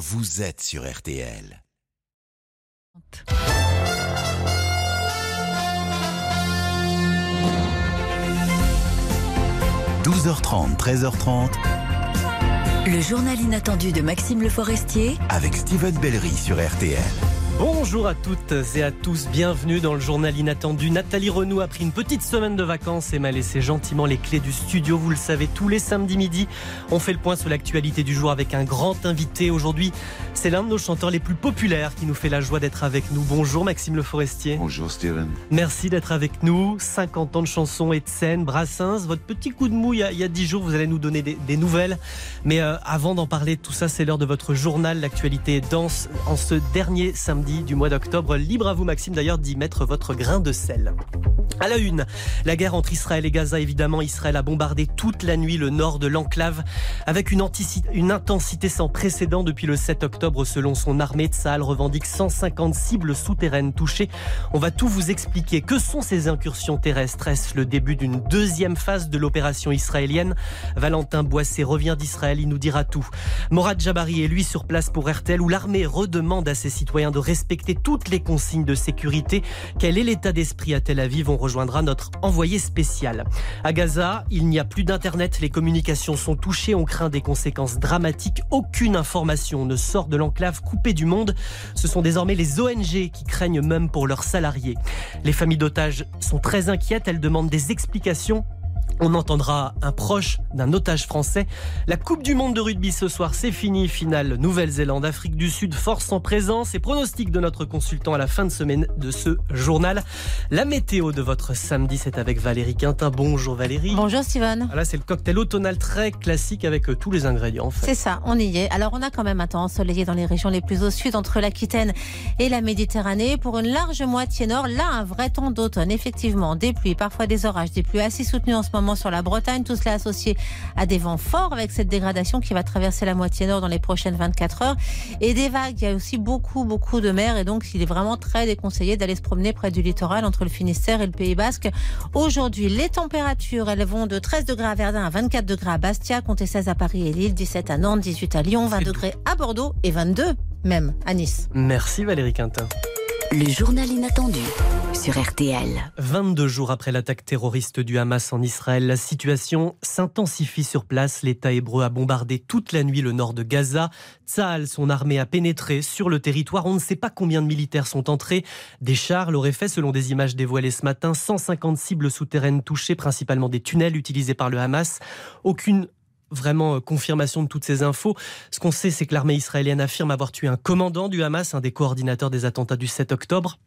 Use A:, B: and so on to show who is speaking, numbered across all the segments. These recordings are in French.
A: vous êtes sur RTL. 12h30, 13h30.
B: Le journal inattendu de Maxime Le Forestier
A: avec Steven Bellery sur RTL.
C: Bonjour à toutes et à tous, bienvenue dans le journal inattendu. Nathalie Renaud a pris une petite semaine de vacances et m'a laissé gentiment les clés du studio. Vous le savez, tous les samedis midi, on fait le point sur l'actualité du jour avec un grand invité. Aujourd'hui, c'est l'un de nos chanteurs les plus populaires qui nous fait la joie d'être avec nous. Bonjour Maxime Le Forestier.
D: Bonjour Steven.
C: Merci d'être avec nous. 50 ans de chansons et de scènes, Brassens. Votre petit coup de mou il y a, 10 jours, vous allez nous donner des, nouvelles. Mais euh, avant d'en parler tout ça, c'est l'heure de votre journal. L'actualité danse en ce dernier samedi du mois d'octobre. Libre à vous, Maxime, d'ailleurs, d'y mettre votre grain de sel. À la une, la guerre entre Israël et Gaza, évidemment, Israël a bombardé toute la nuit le nord de l'enclave avec une, intensité sans précédent depuis le 7 octobre selon son armée. Tsahal revendique 150 cibles souterraines touchées. On va tout vous expliquer. Que sont ces incursions terrestres? Est-ce le début d'une deuxième phase de l'opération israélienne? Valentin Boissé revient d'Israël, il nous dira tout. Morad Jabari est lui sur place pour RTL où l'armée redemande à ses citoyens de respecter toutes les consignes de sécurité. Quel est l'état d'esprit à Tel Aviv rejoindra notre envoyé spécial. À Gaza, il n'y a plus d'Internet, les communications sont touchées, on craint des conséquences dramatiques. Aucune information ne sort de l'enclave coupée du monde. Ce sont désormais les ONG qui craignent même pour leurs salariés. Les familles d'otages sont très inquiètes, elles demandent des explications on entendra un proche d'un otage français. La Coupe du Monde de rugby ce soir, c'est fini. Finale Nouvelle-Zélande, Afrique du Sud, force en présence et pronostic de notre consultant à la fin de semaine de ce journal. La météo de votre samedi, c'est avec Valérie Quintin. Bonjour Valérie.
E: Bonjour Steven.
C: Là, c'est le cocktail automnal très classique avec euh, tous les ingrédients.
E: C'est ça, on y est. Alors, on a quand même un temps ensoleillé dans les régions les plus au sud, entre l'Aquitaine et la Méditerranée. Pour une large moitié nord, là, un vrai temps d'automne. Effectivement, des pluies, parfois des orages, des pluies assez soutenues en ce moment sur la Bretagne. Tout cela associé à des vents forts avec cette dégradation qui va traverser la moitié nord dans les prochaines 24 heures. Et des vagues, il y a aussi beaucoup, beaucoup de mer. Et donc, il est vraiment très déconseillé d'aller se promener près du littoral entre le Finistère et le Pays Basque. Aujourd'hui, les températures, elles vont de 13 degrés à Verdun à 24 degrés à Bastia, comptez 16 à Paris et Lille, 17 à Nantes, 18 à Lyon, 20 degrés à Bordeaux et 22 même à Nice.
C: Merci Valérie Quintin.
B: Le journal inattendu sur RTL.
C: 22 jours après l'attaque terroriste du Hamas en Israël, la situation s'intensifie sur place. L'État hébreu a bombardé toute la nuit le nord de Gaza. Tsahal, son armée, a pénétré sur le territoire. On ne sait pas combien de militaires sont entrés. Des chars l'auraient fait, selon des images dévoilées ce matin. 150 cibles souterraines touchées, principalement des tunnels utilisés par le Hamas. Aucune vraiment euh, confirmation de toutes ces infos. Ce qu'on sait, c'est que l'armée israélienne affirme avoir tué un commandant du Hamas, un des coordinateurs des attentats du 7 octobre.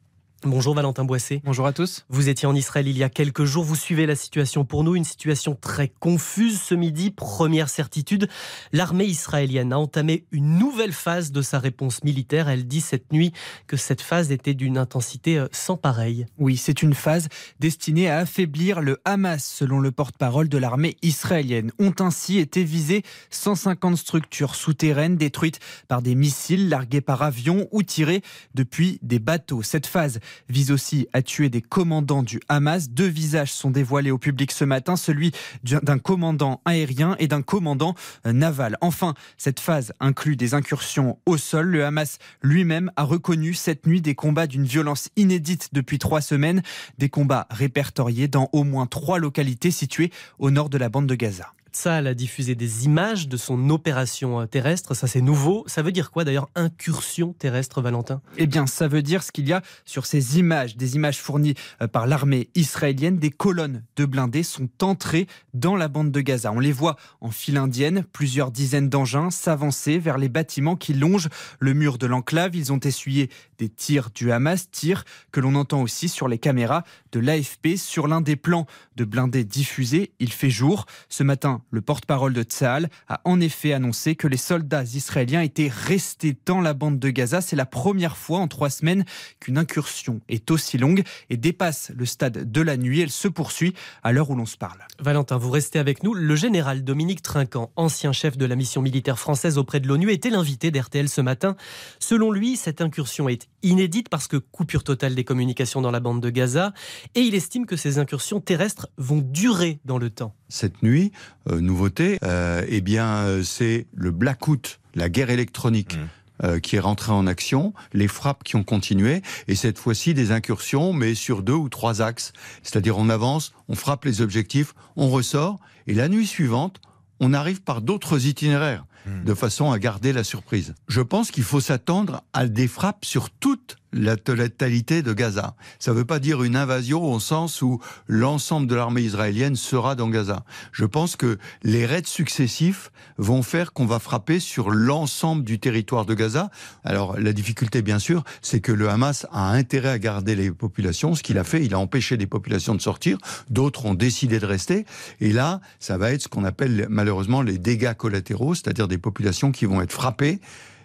C: Bonjour Valentin Boissé.
F: Bonjour à tous.
C: Vous étiez en Israël il y a quelques jours. Vous suivez la situation pour nous, une situation très confuse ce midi. Première certitude, l'armée israélienne a entamé une nouvelle phase de sa réponse militaire. Elle dit cette nuit que cette phase était d'une intensité euh, sans pareille.
F: Oui, c'est une phase destinée à affaiblir le Hamas, selon le porte-parole de l'armée israélienne. Ont ainsi été visées 150 structures souterraines détruites par des missiles largués par avion ou tirés depuis des bateaux. Cette phase vise aussi à tuer des commandants du Hamas. Deux visages sont dévoilés au public ce matin, celui d'un commandant aérien et d'un commandant euh, naval. Enfin, cette phase inclut des incursions au sol. Le Hamas lui-même a reconnu cette nuit des combats d'une violence inédite depuis trois semaines, des combats répertoriés dans au moins trois localités situées au nord de la bande de Gaza.
C: Tsahal a diffusé des images de son opération euh, terrestre. Ça, c'est nouveau. Ça veut dire quoi d'ailleurs, incursion terrestre, Valentin?
F: Eh bien, ça veut dire ce qu'il y a sur ces images, des images fournies euh, par l'armée israélienne. Des colonnes de blindés sont entrées dans la bande de Gaza. On les voit en file indienne, plusieurs dizaines d'engins s'avancer vers les bâtiments qui longent le mur de l'enclave. Ils ont essuyé des tirs du Hamas, tirs que l'on entend aussi sur les caméras de l'AFP. Sur l'un des plans de blindés diffusés, il fait jour. Ce matin, le porte-parole de Tsahal a en effet annoncé que les soldats israéliens étaient restés dans la bande de Gaza. C'est la première fois en trois semaines qu'une incursion est aussi longue et dépasse le stade de la nuit. Elle se poursuit à l'heure où l'on se parle.
C: Valentin, vous restez avec nous. Le général Dominique Trinquant, ancien chef de la mission militaire française auprès de l'ONU, était l'invité d'RTL ce matin. Selon lui, cette incursion est inédite parce que coupure totale des communications dans la bande de Gaza et il estime que ces incursions terrestres vont durer dans le temps.
D: Cette nuit, euh, nouveauté, euh, eh bien, euh, c'est le blackout, la guerre électronique. Mmh. euh, qui est rentré en action, les frappes qui ont continué, et cette fois-ci des incursions, mais sur deux ou trois axes. C'est-à-dire on avance, on frappe les objectifs, on ressort, et la nuit suivante, on arrive par d'autres itinéraires, de façon à garder la surprise. Je pense qu'il faut s'attendre à des frappes sur toute la totalité de Gaza. Ça ne veut pas dire une invasion au sens où l'ensemble de l'armée israélienne sera dans Gaza. Je pense que les raids successifs vont faire qu'on va frapper sur l'ensemble du territoire de Gaza. Alors la difficulté, bien sûr, c'est que le Hamas a intérêt à garder les populations. Ce qu'il a fait, il a empêché des populations de sortir. D'autres ont décidé de rester. Et là, ça va être ce qu'on appelle malheureusement les dégâts collatéraux, c'est-à-dire des populations qui vont être frappées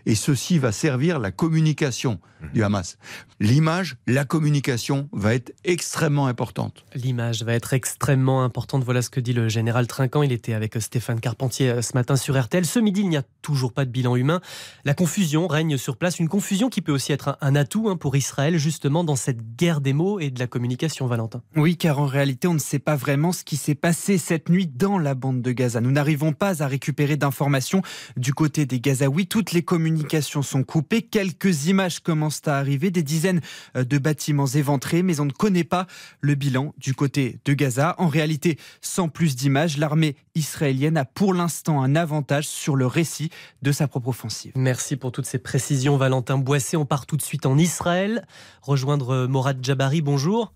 D: et ceci va servir la communication du Hamas. L'image, la communication va être extrêmement importante.
C: L'image va être extrêmement importante. Voilà ce que dit le général Trinquant. Il était avec Stéphane Carpentier euh, ce matin sur RTL. Ce midi, il n'y a toujours pas de bilan humain. La confusion règne sur place. Une confusion qui peut aussi être un atout hein, pour Israël, justement, dans cette guerre des mots et de la communication, Valentin.
F: Oui, car en réalité, on ne sait pas vraiment ce qui s'est passé cette nuit dans la bande de Gaza. Nous n'arrivons pas à récupérer d'informations du côté des Gazaouis. Toutes les communications sont coupées. Quelques images commencent à arriver, des dizaines euh, de bâtiments éventrés, mais on ne connaît pas le bilan du côté de Gaza. En réalité, sans plus d'images, l'armée israélienne a pour l'instant un avantage sur le récit de sa propre offensive.
C: Merci pour toutes ces précisions, Valentin Boissé. On part tout de suite en Israël, rejoindre Morad Jabari. Bonjour.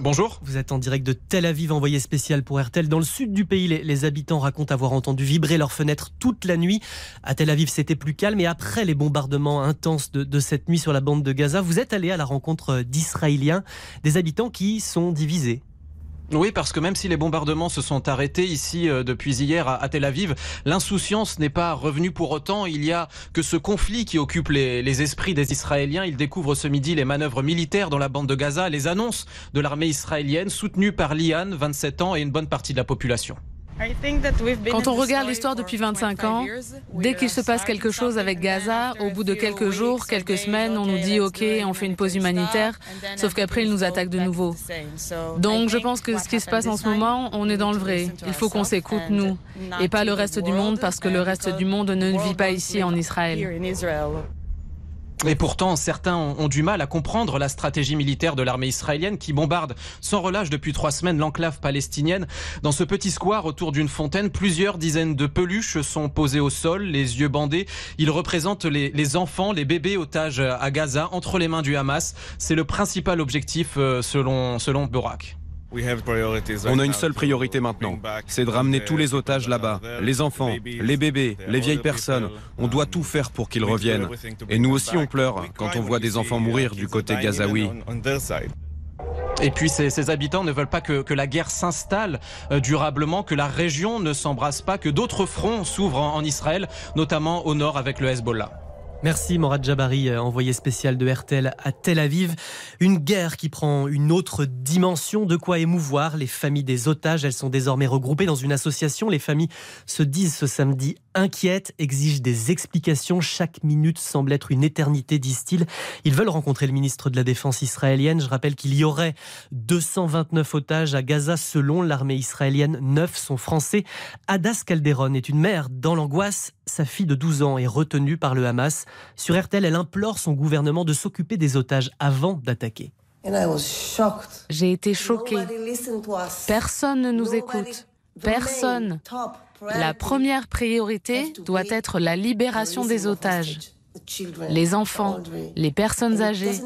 G: Bonjour.
C: Vous êtes en direct de Tel Aviv, envoyé spécial pour RTL. Dans le sud du pays, les, habitants racontent avoir entendu vibrer leurs fenêtres toute la nuit. À Tel Aviv, c'était plus calme. Et après les bombardements intenses de, cette nuit sur la bande de Gaza, vous êtes allé à la rencontre d'Israéliens, des habitants qui sont divisés.
G: Oui, parce que même si les bombardements se sont arrêtés ici euh, depuis hier à, Tel Aviv, l'insouciance n'est pas revenue pour autant. Il y a que ce conflit qui occupe les, les, esprits des Israéliens. Ils découvrent ce midi les manœuvres militaires dans la bande de Gaza, les annonces de l'armée israélienne soutenue par Lian, 27 ans, et une bonne partie de la population.
H: Quand on regarde l'histoire depuis 25 ans, dès qu'il se passe quelque chose avec Gaza, au bout de quelques jours, quelques semaines, on nous dit OK, on fait une pause humanitaire, sauf qu'après ils nous attaquent de nouveau. Donc je pense que ce qui se passe en ce moment, on est dans le vrai. Il faut qu'on s'écoute nous et pas le reste du monde parce que le reste du monde ne vit pas ici en Israël.
G: Et pourtant, certains ont, du mal à comprendre la stratégie militaire de l'armée israélienne qui bombarde sans relâche depuis trois semaines l'enclave palestinienne. Dans ce petit square autour d'une fontaine, plusieurs dizaines de peluches sont posées au sol, les yeux bandés. Ils représentent les, enfants, les bébés otages à Gaza entre les mains du Hamas. C'est le principal objectif euh, selon, selon Borak.
I: On a une seule priorité maintenant, c'est de ramener tous les otages là-bas, les enfants, les bébés, les vieilles personnes. On doit tout faire pour qu'ils reviennent. Et nous aussi on pleure quand on voit des enfants mourir du côté gazaoui.
G: Et puis ces, habitants ne veulent pas que, la guerre s'installe euh, durablement, que la région ne s'embrasse pas, que d'autres fronts s'ouvrent en Israël, notamment au nord avec le Hezbollah.
C: Merci Morad Jabari, euh, envoyé spécial de RTL à Tel Aviv. Une guerre qui prend une autre dimension, de quoi émouvoir les familles des otages. Elles sont désormais regroupées dans une association. Les familles se disent ce samedi inquiètes, exigent des explications. Chaque minute semble être une éternité, disent-ils. Ils veulent rencontrer le ministre de la Défense israélienne. Je rappelle qu'il y aurait 229 otages à Gaza selon l'armée israélienne. Neuf sont français. Adas Calderon est une mère dans l'angoisse. Sa fille de 12 ans est retenue par le Hamas. Sur RTL, elle implore son gouvernement de s'occuper des otages avant d'attaquer.
H: J'ai été choquée. Personne ne nous écoute. Personne. La première priorité doit être la libération des otages, les enfants, les personnes âgées.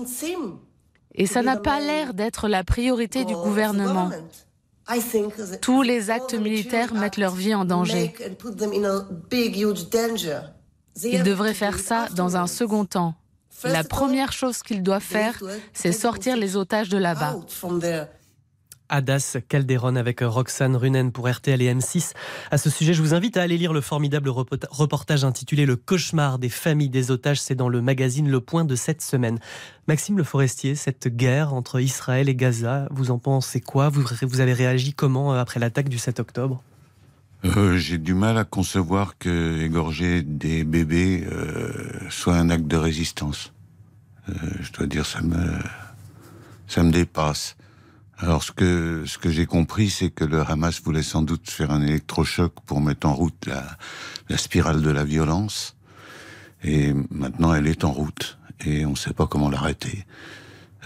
H: Et ça n'a pas l'air d'être la priorité du gouvernement. Tous les actes militaires mettent leur vie en danger. Ils devraient faire ça dans un second temps. La première chose qu'ils doivent faire, c'est sortir les otages de là-bas.
C: Adas Calderon avec Roxane Runen pour RTL et M6. À ce sujet, je vous invite à aller lire le formidable reportage intitulé Le cauchemar des familles des otages. C'est dans le magazine Le Point de cette semaine. Maxime Le Forestier, cette guerre entre Israël et Gaza, vous en pensez quoi? Vous, avez réagi comment euh, après l'attaque du 7 octobre?
J: Euh, J'ai du mal à concevoir que égorger des bébés euh, soit un acte de résistance. je dois dire, ça me, ça me dépasse. Alors ce que ce que j'ai compris, c'est que le Hamas voulait sans doute faire un électrochoc pour mettre en route la, la spirale de la violence. Et maintenant, elle est en route et on ne sait pas comment l'arrêter.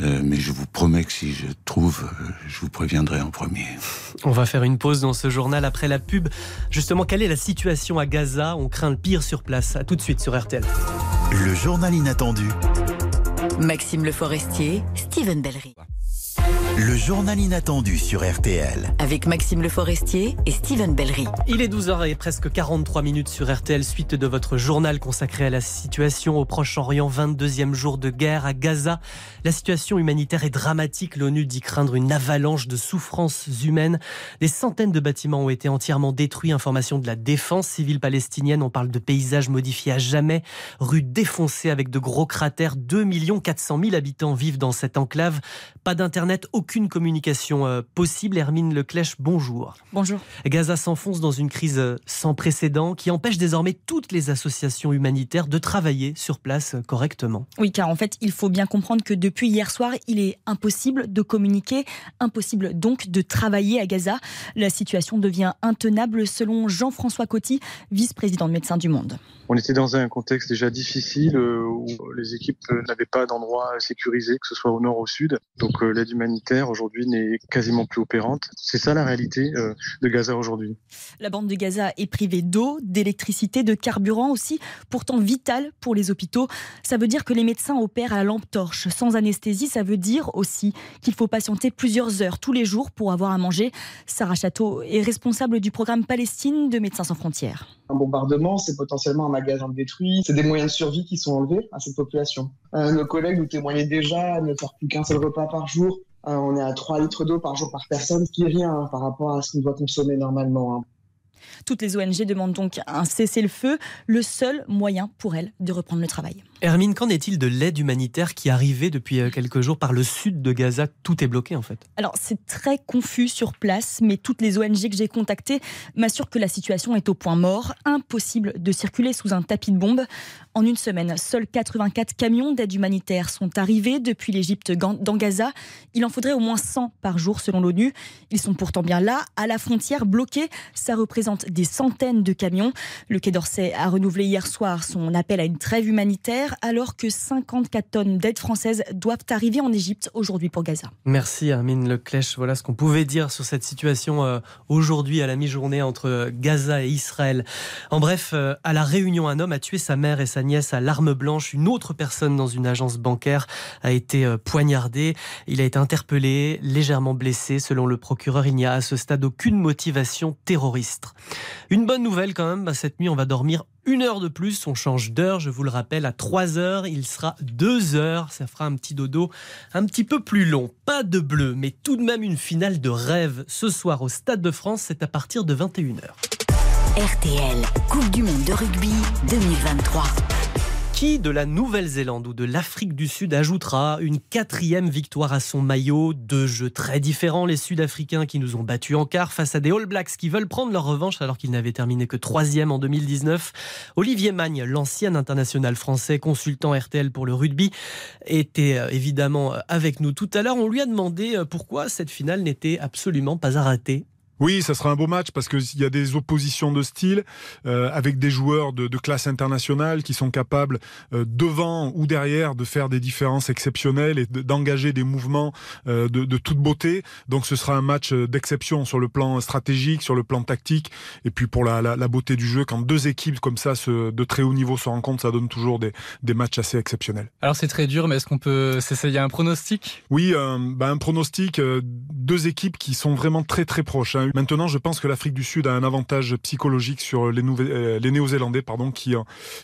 J: Euh, mais je vous promets que si je trouve, euh, je vous préviendrai en premier.
C: On va faire une pause dans ce journal après la pub. Justement, quelle est la situation à Gaza? On craint le pire sur place. A tout de suite sur RTL.
A: Le journal inattendu.
B: Maxime Le Forestier, Steven Bellery. Le journal inattendu sur RTL. Avec Maxime Le Forestier et Steven Bellery.
C: Il est 12h et presque 43 minutes sur RTL, suite de votre journal consacré à la situation au Proche-Orient, 22e jour de guerre à Gaza. La situation humanitaire est dramatique. L'ONU dit craindre une avalanche de souffrances humaines. Des centaines de bâtiments ont été entièrement détruits. Information de la défense civile palestinienne. On parle de paysages modifiés à jamais. Rues défoncées avec de gros cratères. 2 400 000 habitants vivent dans cette enclave. Pas d'internet, aucune communication euh, possible. Hermine Leclèche, bonjour.
K: Bonjour.
C: Gaza s'enfonce dans une crise euh, sans précédent qui empêche désormais toutes les associations humanitaires de travailler sur place euh, correctement.
K: Oui, car en fait, il faut bien comprendre que depuis hier soir, il est impossible de communiquer, impossible donc de travailler à Gaza. La situation devient intenable selon Jean-François Coty, vice-président de Médecins du Monde.
L: On était dans un contexte déjà difficile où les équipes n'avaient pas d'endroit sécurisé, que ce soit au nord ou au sud. Donc l'aide humanitaire aujourd'hui n'est quasiment plus opérante. C'est ça la réalité euh, de Gaza aujourd'hui.
K: La bande de Gaza est privée d'eau, d'électricité, de carburant aussi, pourtant vital pour les hôpitaux. Ça veut dire que les médecins opèrent à la lampe torche. Sans anesthésie, ça veut dire aussi qu'il faut patienter plusieurs heures tous les jours pour avoir à manger. Sarah Château est responsable du programme Palestine de Médecins sans frontières.
M: Un bombardement, c'est potentiellement un magasin détruit, c'est des moyens de survie qui sont enlevés à cette population. Euh, nos collègues nous témoignaient déjà ne faire plus qu'un seul repas par jour, euh, on est à 3 litres d'eau par jour par personne, qui est rien hein, par rapport à ce qu'on doit consommer normalement. Hein.
K: Toutes les ONG demandent donc un cessez-le-feu, le seul moyen pour elles de reprendre le travail.
C: Hermine, qu'en est-il de l'aide humanitaire qui arrivait depuis euh, quelques jours par le sud de Gaza? Tout est bloqué en fait.
K: Alors c'est très confus sur place, mais toutes les ONG que j'ai contactées m'assurent que la situation est au point mort. Impossible de circuler sous un tapis de bombes. En une semaine, seuls 84 camions d'aide humanitaire sont arrivés depuis l'Égypte dans Gaza. Il en faudrait au moins 100 par jour selon l'ONU. Ils sont pourtant bien là, à la frontière, bloqués. Ça représente des centaines de camions. Le Quai d'Orsay a renouvelé hier soir son appel à une trêve humanitaire alors que 54 tonnes d'aide française doivent arriver en Égypte aujourd'hui pour Gaza.
C: Merci Armine Leclèche. Voilà ce qu'on pouvait dire sur cette situation euh, aujourd'hui à la mi-journée entre Gaza et Israël. En bref, euh, à la Réunion, un homme a tué sa mère et sa nièce à l'arme blanche. Une autre personne dans une agence bancaire a été euh, poignardée. Il a été interpellé, légèrement blessé. Selon le procureur, il n'y a à ce stade aucune motivation terroriste. Une bonne nouvelle quand même, bah, cette nuit on va dormir une heure de plus, on change d'heure, je vous le rappelle, à 3 heures, il sera 2 heures, ça fera un petit dodo un petit peu plus long. Pas de bleu, mais tout de même une finale de rêve ce soir au Stade de France, c'est à partir de 21h.
B: RTL, Coupe du Monde de rugby 2023
C: de la Nouvelle-Zélande ou de l'Afrique du Sud ajoutera une quatrième victoire à son maillot? Deux jeux très différents, les Sud-Africains qui nous ont battus en quart face à des All Blacks qui veulent prendre leur revanche alors qu'ils n'avaient terminé que troisième en 2019. Olivier Magne, l'ancien international français, consultant RTL pour le rugby, était euh, évidemment euh, avec nous tout à l'heure. On lui a demandé euh, pourquoi cette finale n'était absolument pas à rater.
N: Oui, ça sera un beau match parce qu'il y a des oppositions de style euh, avec des joueurs de, de, classe internationale qui sont capables euh, devant ou derrière de faire des différences exceptionnelles et d'engager des mouvements euh, de, de, toute beauté. Donc ce sera un match euh, d'exception sur le plan stratégique, sur le plan tactique et puis pour la, la, la, beauté du jeu. Quand deux équipes comme ça se, de très haut niveau se rencontrent, ça donne toujours des, des matchs assez exceptionnels.
O: Alors c'est très dur, mais est-ce qu'on peut s'essayer un pronostic?
N: Oui, bah, un pronostic. deux équipes qui sont vraiment très très proches. Hein. Maintenant, je pense que l'Afrique du Sud a un avantage psychologique sur les, euh, les Néo-Zélandais pardon, qui,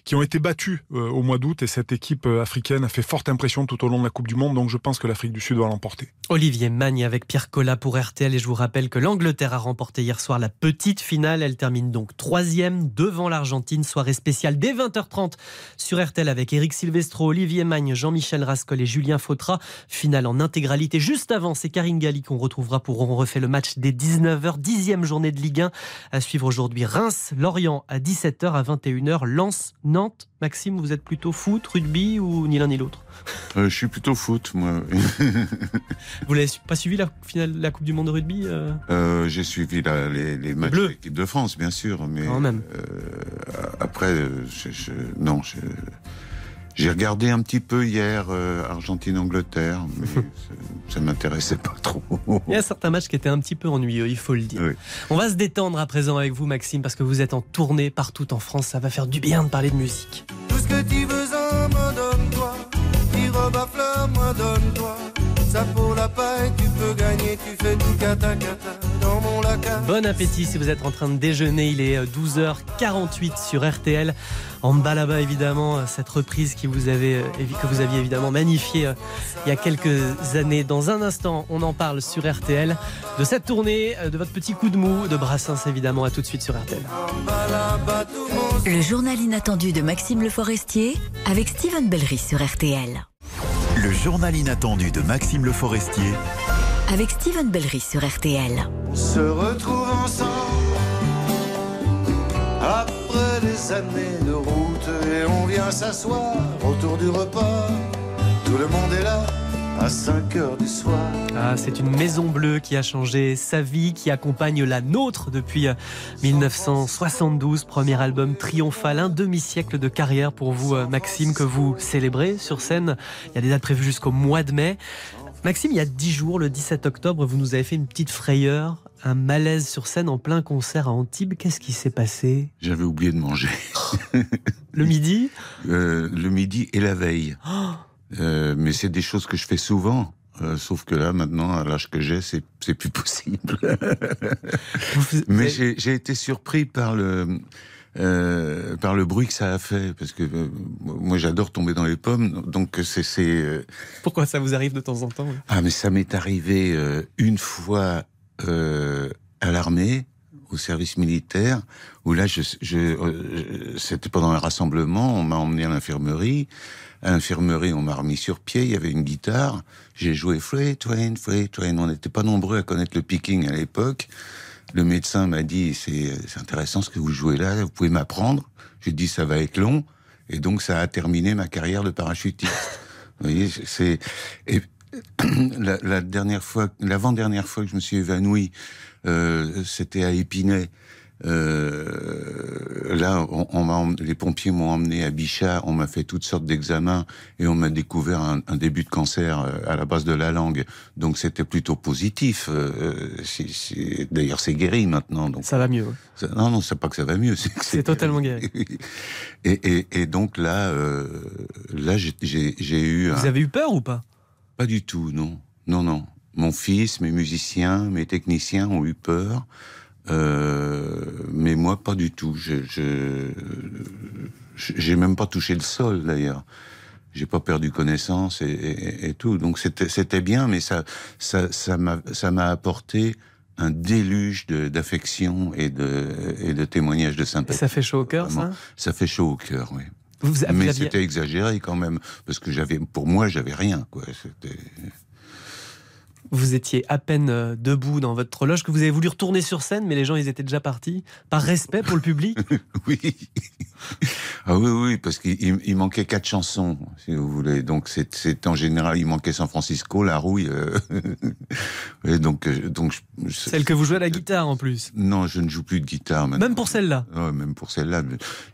N: qui ont été battus euh, au mois d'août et cette équipe euh, africaine a fait forte impression tout au long de la Coupe du Monde, donc je pense que l'Afrique du Sud va l'emporter.
C: Olivier Magne avec Pierre Collat pour RTL et je vous rappelle que l'Angleterre a remporté hier soir la petite finale. Elle termine donc troisième devant l'Argentine. Soirée spéciale dès 20h30 sur RTL avec Eric Silvestro, Olivier Magne, Jean-Michel Rascol et Julien Fautra. Finale en intégralité juste avant, c'est Karine Galli qu'on retrouvera pour On refait le match dès 19h 21h. Dixième journée de Ligue 1 à suivre aujourd'hui. Reims, Lorient à 17h, à 21h. Lens, Nantes. Maxime, vous êtes plutôt foot, rugby ou ni l'un ni l'autre?
J: Euh, Je suis plutôt foot, moi.
C: vous n'avez pas suivi la, finale, la Coupe du Monde de rugby
J: euh? Euh, J'ai suivi les, matchs de l'équipe de France, bien sûr. Mais
C: Quand même.
J: après, je, non, j'ai regardé un petit peu hier Argentine-Angleterre, mais ça, ne m'intéressait pas trop.
C: Il y a certains matchs qui étaient un petit peu ennuyeux, il faut le dire. On va se détendre à présent avec vous, Maxime, parce que vous êtes en tournée partout en France. Ça va faire du bien de parler de musique.
P: Tout ce que tu veux, en donne-toi. fleur, moi donne-toi. Ça pour la paille, tu tu fais tout cata cata dans mon lac.
C: Bon appétit si vous êtes en train de déjeuner, il est 12h48 euh, sur RTL. En bas là-bas évidemment, euh, cette reprise qui vous avez, euh, que vous aviez évidemment magnifiée il y a quelques années. Dans un instant, on en parle sur RTL de cette tournée, de votre petit coup de mou, de Brassens évidemment. À tout de suite sur RTL.
B: Le journal inattendu de Maxime Le Forestier avec Steven Bellery sur RTL.
A: Le journal inattendu de Maxime Le Forestier
B: avec Steven Bellery sur RTL.
P: Se retrouve ensemble après des années de route et on vient s'asseoir autour du repas. Tout le monde est là à 5 heures du soir.
C: Ah, c'est une maison bleue qui a changé sa vie, qui accompagne la nôtre depuis 1972. Euh, Premier album triomphal, un demi-siècle de carrière pour vous, euh, Maxime, que vous célébrez sur scène. Il y a des dates prévues jusqu'au mois de mai. Maxime, il y a 10 jours, le 17 octobre, vous nous avez fait une petite frayeur, un malaise sur scène en plein concert à Antibes. Qu'est-ce qui s'est passé?
J: J'avais oublié de manger.
C: le midi?
J: Euh, Le midi et la veille. Oh euh, mais c'est des choses que je fais souvent. Euh, sauf que là, maintenant, à l'âge que j'ai, c'est, c'est plus possible. mais j'ai, été surpris par le, euh, par le bruit que ça a fait, parce que euh, moi j'adore tomber dans les pommes, donc c'est. c'est euh,
C: Pourquoi ça vous arrive de temps en temps
J: Ah, mais ça m'est arrivé une fois à l'armée, au service militaire, où là, je, je c'était pendant un rassemblement, on m'a emmené à l'infirmerie. À l'infirmerie, on m'a remis sur pied, il y avait une guitare, j'ai joué Free Twain, Free Twain. On n'était pas nombreux à connaître le picking à l'époque. Le médecin m'a dit c'est intéressant ce que vous jouez là, vous pouvez m'apprendre. J'ai dit ça va être long et donc ça a terminé ma carrière de parachutiste. vous voyez, c'est la, la, dernière fois, l'avant-dernière fois que je me suis évanoui, euh, c'était à Épinay. Euh, là, on, les pompiers m'ont emmené à Bichat, on m'a fait toutes sortes d'examens et on m'a découvert un, début de cancer euh, à la base de la langue. Donc c'était plutôt positif. Euh, d'ailleurs, c'est guéri maintenant. Donc,
C: ça va mieux.
J: non, non, c'est pas que ça va mieux.
C: C'est totalement guéri.
J: et, et, donc là, là, j'ai eu.
C: Vous avez eu peur ou pas?
J: Pas du tout, non, non, non. Mon fils, mes musiciens, mes techniciens ont eu peur. Euh, mais moi, pas du tout. Je, je, j'ai même pas touché le sol d'ailleurs. J'ai pas perdu connaissance et, et, tout. Donc c'était, c'était bien, mais ça, ça, ça m'a, ça m'a apporté un déluge d'affection et de, et de témoignages de sympathie.
C: ça fait chaud au cœur, ça?
J: Ça fait chaud au cœur, oui. Vous, mais c'était exagéré quand même, parce que j'avais, pour moi, j'avais rien, quoi. C'était
C: vous étiez à peine euh, debout dans votre loge, que vous avez voulu retourner sur scène, mais les gens, ils étaient déjà partis. Par respect pour le public?
J: Oui. Ah oui, oui, parce qu'il manquait quatre chansons, si vous voulez. Donc, c'est en général, il manquait San Francisco, La Rouille. Euh, et donc, euh, donc
C: Celle que vous jouez à la guitare, en plus
J: Non, je ne joue plus de guitare maintenant.
C: Même pour celle-là?
J: Ouais, Même pour celle-là.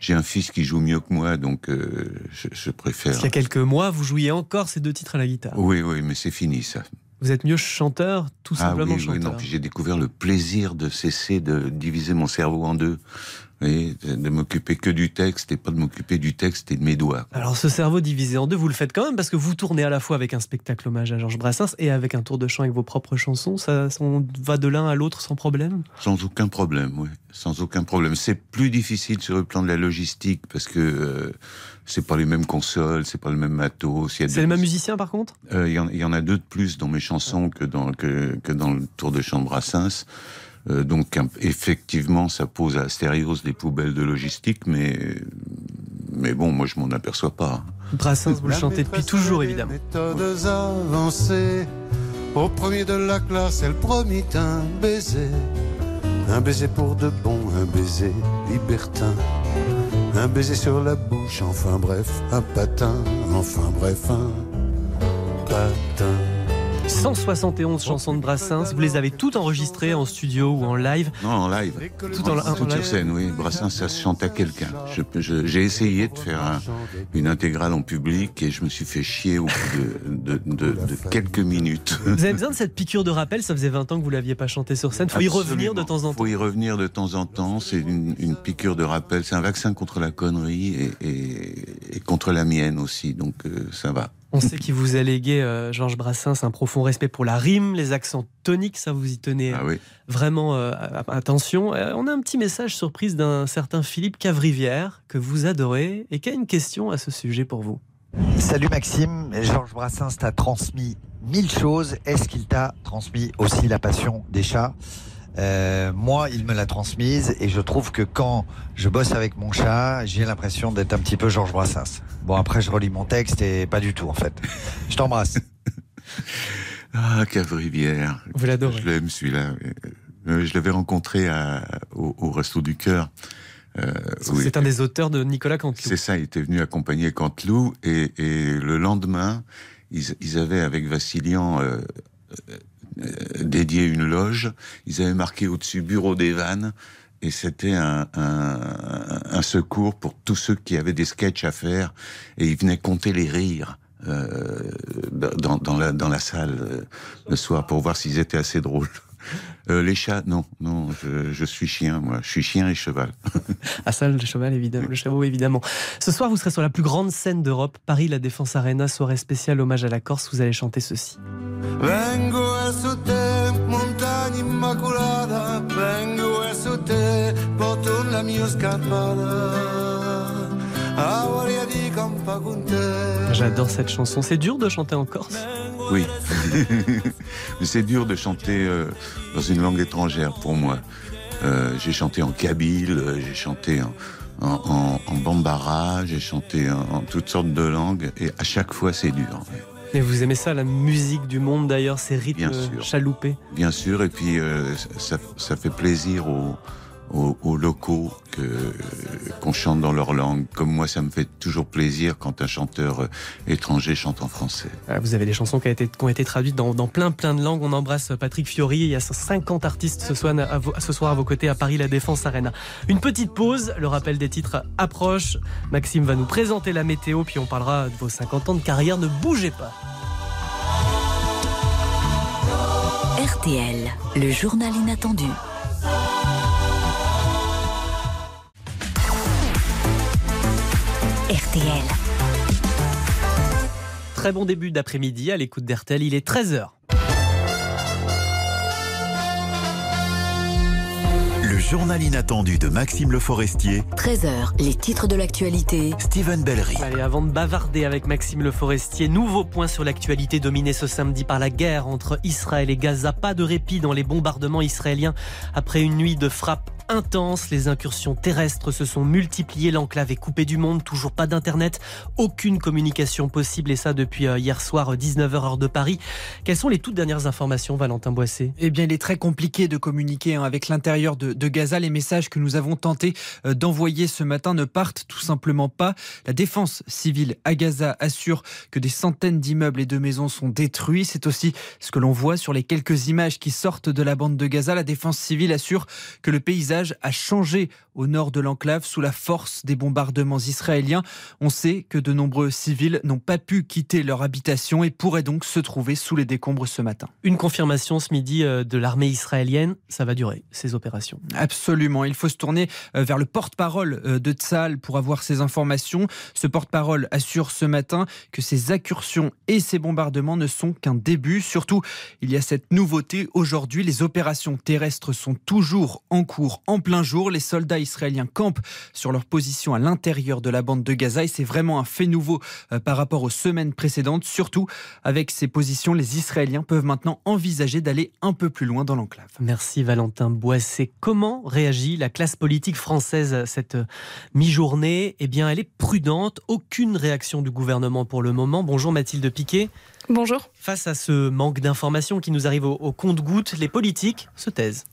J: J'ai un fils qui joue mieux que moi, donc je, je, préfère. Il
C: y a quelques mois, vous jouiez encore ces deux titres à la guitare.
J: Oui, oui, mais c'est fini, ça.
C: Vous êtes mieux chanteur, tout ah simplement
J: oui,
C: chanteur.
J: Oui, j'ai découvert le plaisir de cesser de diviser mon cerveau en deux. Et de m'occuper que du texte et pas de m'occuper du texte et de mes doigts.
C: Alors ce cerveau divisé en deux, vous le faites quand même parce que vous tournez à la fois avec un spectacle hommage à Georges Brassens et avec un tour de chant avec vos propres chansons. Ça, on va de l'un à l'autre sans problème?
J: Sans aucun problème, oui. Sans aucun problème. C'est plus difficile sur le plan de la logistique parce que euh, c'est pas les mêmes consoles, c'est pas le même matos.
C: C'est les mêmes musiciens par contre?
J: Euh, Il y, en a deux de plus dans mes chansons que dans, que, que dans le tour de chant de Brassens. Euh, donc effectivement, ça pose à Astérios des poubelles de logistique, mais mais bon, moi je m'en aperçois pas.
C: Brassens, vous le chantez depuis toujours, évidemment.
P: Méthodes avancées. Au premier de la classe, elle promit un baiser.
J: Un baiser pour de bon, un baiser libertin. Un baiser sur la bouche, enfin bref, un patin, enfin bref, un patin.
C: 171 chansons de Brassens, vous les avez toutes enregistrées en studio ou en live
J: Non, en live.
C: Tout, en,
J: Tout sur scène, oui. Brassens, ça se chante à quelqu'un. J'ai essayé de faire une intégrale en public et je me suis fait chier au bout de, de, de, quelques minutes.
C: Vous avez besoin de cette piqûre de rappel Ça faisait 20 ans que vous l'aviez pas chanté sur scène. Faut y revenir de temps en temps.
J: Faut y revenir de temps en temps. C'est une, une, piqûre de rappel. C'est un vaccin contre la connerie et, et, et contre la mienne aussi. Donc euh, ça va.
C: On sait qu'il vous a légué, euh, Georges Brassens, un profond respect pour la rime, les accents toniques, ça vous y tenez
J: ah
C: vraiment euh, attention. Euh, on a un petit message surprise d'un certain Philippe Cavrivière, que vous adorez, et qui a une question à ce sujet pour vous.
Q: Salut Maxime, Georges Brassens t'a transmis mille choses. Est-ce qu'il t'a transmis aussi la passion des chats? Euh, moi, il me l'a transmise et je trouve que quand je bosse avec mon chat, j'ai l'impression d'être un petit peu Georges Brassens. Bon, après, je relis mon texte et pas du tout, en fait. Je t'embrasse.
J: ah, Cavrivière.
C: Vous l'adorez.
J: Je l'aime, celui-là. Euh, je l'avais rencontré à, au, Resto du Cœur.
C: Euh, c'est un des auteurs de Nicolas Canteloup.
J: C'est ça, il était venu accompagner Canteloup et, et le lendemain, ils, ils avaient avec Vassilian euh, dédié une loge. Ils avaient marqué au-dessus Bureau des vannes et c'était un, un, secours pour tous ceux qui avaient des sketchs à faire et ils venaient compter les rires. Euh, dans, dans, la, dans la salle euh, le soir pour voir s'ils étaient assez drôles. Les chats, non, non, je, je, suis chien, moi, je suis chien et cheval.
C: ah ça, le cheval, évidemment, le chameau, évidemment. Ce soir, vous serez sur la plus grande scène d'Europe, Paris, la Défense Arena, soirée spéciale hommage à la Corse. Vous allez chanter ceci. J'adore cette chanson. C'est dur de chanter en Corse?
J: Oui. c'est dur de chanter euh, dans une langue étrangère pour moi. Euh, j'ai chanté en kabyle, j'ai chanté en, en, en, bambara, j'ai chanté en, toutes sortes de langues et à chaque fois c'est dur.
C: Et vous aimez ça, la musique du monde d'ailleurs, ces rythmes chaloupés?
J: Bien sûr, et puis euh, ça, ça, fait plaisir aux, aux, locaux qu'on chante dans leur langue. Comme moi, ça me fait toujours plaisir quand un chanteur euh, étranger chante en français.
C: Ah, vous avez des chansons qui, ont été, qui ont été traduites dans, dans, plein plein de langues. On embrasse Patrick Fiori. Il y a 50 artistes ce soir, à vos, ce soir à vos côtés à Paris La Défense Arena. Une petite pause. Le rappel des titres approche. Maxime va nous présenter la météo, puis on parlera de vos 50 ans de carrière. Ne bougez pas.
B: RTL, le journal inattendu. RTL.
C: Très bon début d'après-midi à l'écoute d'RTL, il est 13h.
A: Le journal inattendu de Maxime Le Forestier.
B: 13h, les titres de l'actualité.
A: Steven Bellery.
C: Allez, avant de bavarder avec Maxime Le Forestier, nouveau point sur l'actualité dominée ce samedi par la guerre entre Israël et Gaza. Pas de répit dans les bombardements israéliens après une nuit de frappes intense. Les incursions terrestres se sont multipliées. L'enclave est coupée du monde. Toujours pas d'internet. Aucune communication possible. Et ça depuis euh, hier soir, 19h heure de Paris. Quelles sont les toutes dernières informations, Valentin Boissé
F: Eh bien, il est très compliqué de communiquer hein, avec l'intérieur de, de, Gaza. Les messages que nous avons tenté euh, d'envoyer ce matin ne partent tout simplement pas. La défense civile à Gaza assure que des centaines d'immeubles et de maisons sont détruits. C'est aussi ce que l'on voit sur les quelques images qui sortent de la bande de Gaza. La défense civile assure que le paysage a changé au nord de l'enclave sous la force des bombardements israéliens. On sait que de nombreux civils n'ont pas pu quitter leur habitation et pourraient donc se trouver sous les décombres ce matin.
C: Une confirmation ce midi euh, de l'armée israélienne, ça va durer ces opérations.
F: Absolument, il faut se tourner euh, vers le porte-parole euh, de Tzal pour avoir ces informations. Ce porte-parole assure ce matin que ces incursions et ces bombardements ne sont qu'un début. Surtout, il y a cette nouveauté aujourd'hui, les opérations terrestres sont toujours en cours en plein jour. Les soldats israéliens campent sur leur position à l'intérieur de la bande de Gaza et c'est vraiment un fait nouveau euh, par rapport aux semaines précédentes. Surtout, avec ces positions, les Israéliens peuvent maintenant envisager d'aller un peu plus loin dans l'enclave.
C: Merci Valentin Boisset. Comment réagit la classe politique française à cette euh, mi-journée? Eh bien, elle est prudente. Aucune réaction du gouvernement pour le moment. Bonjour Mathilde Piquet.
R: Bonjour.
C: Face à ce manque d'informations qui nous arrive au, compte-gouttes, les politiques se taisent.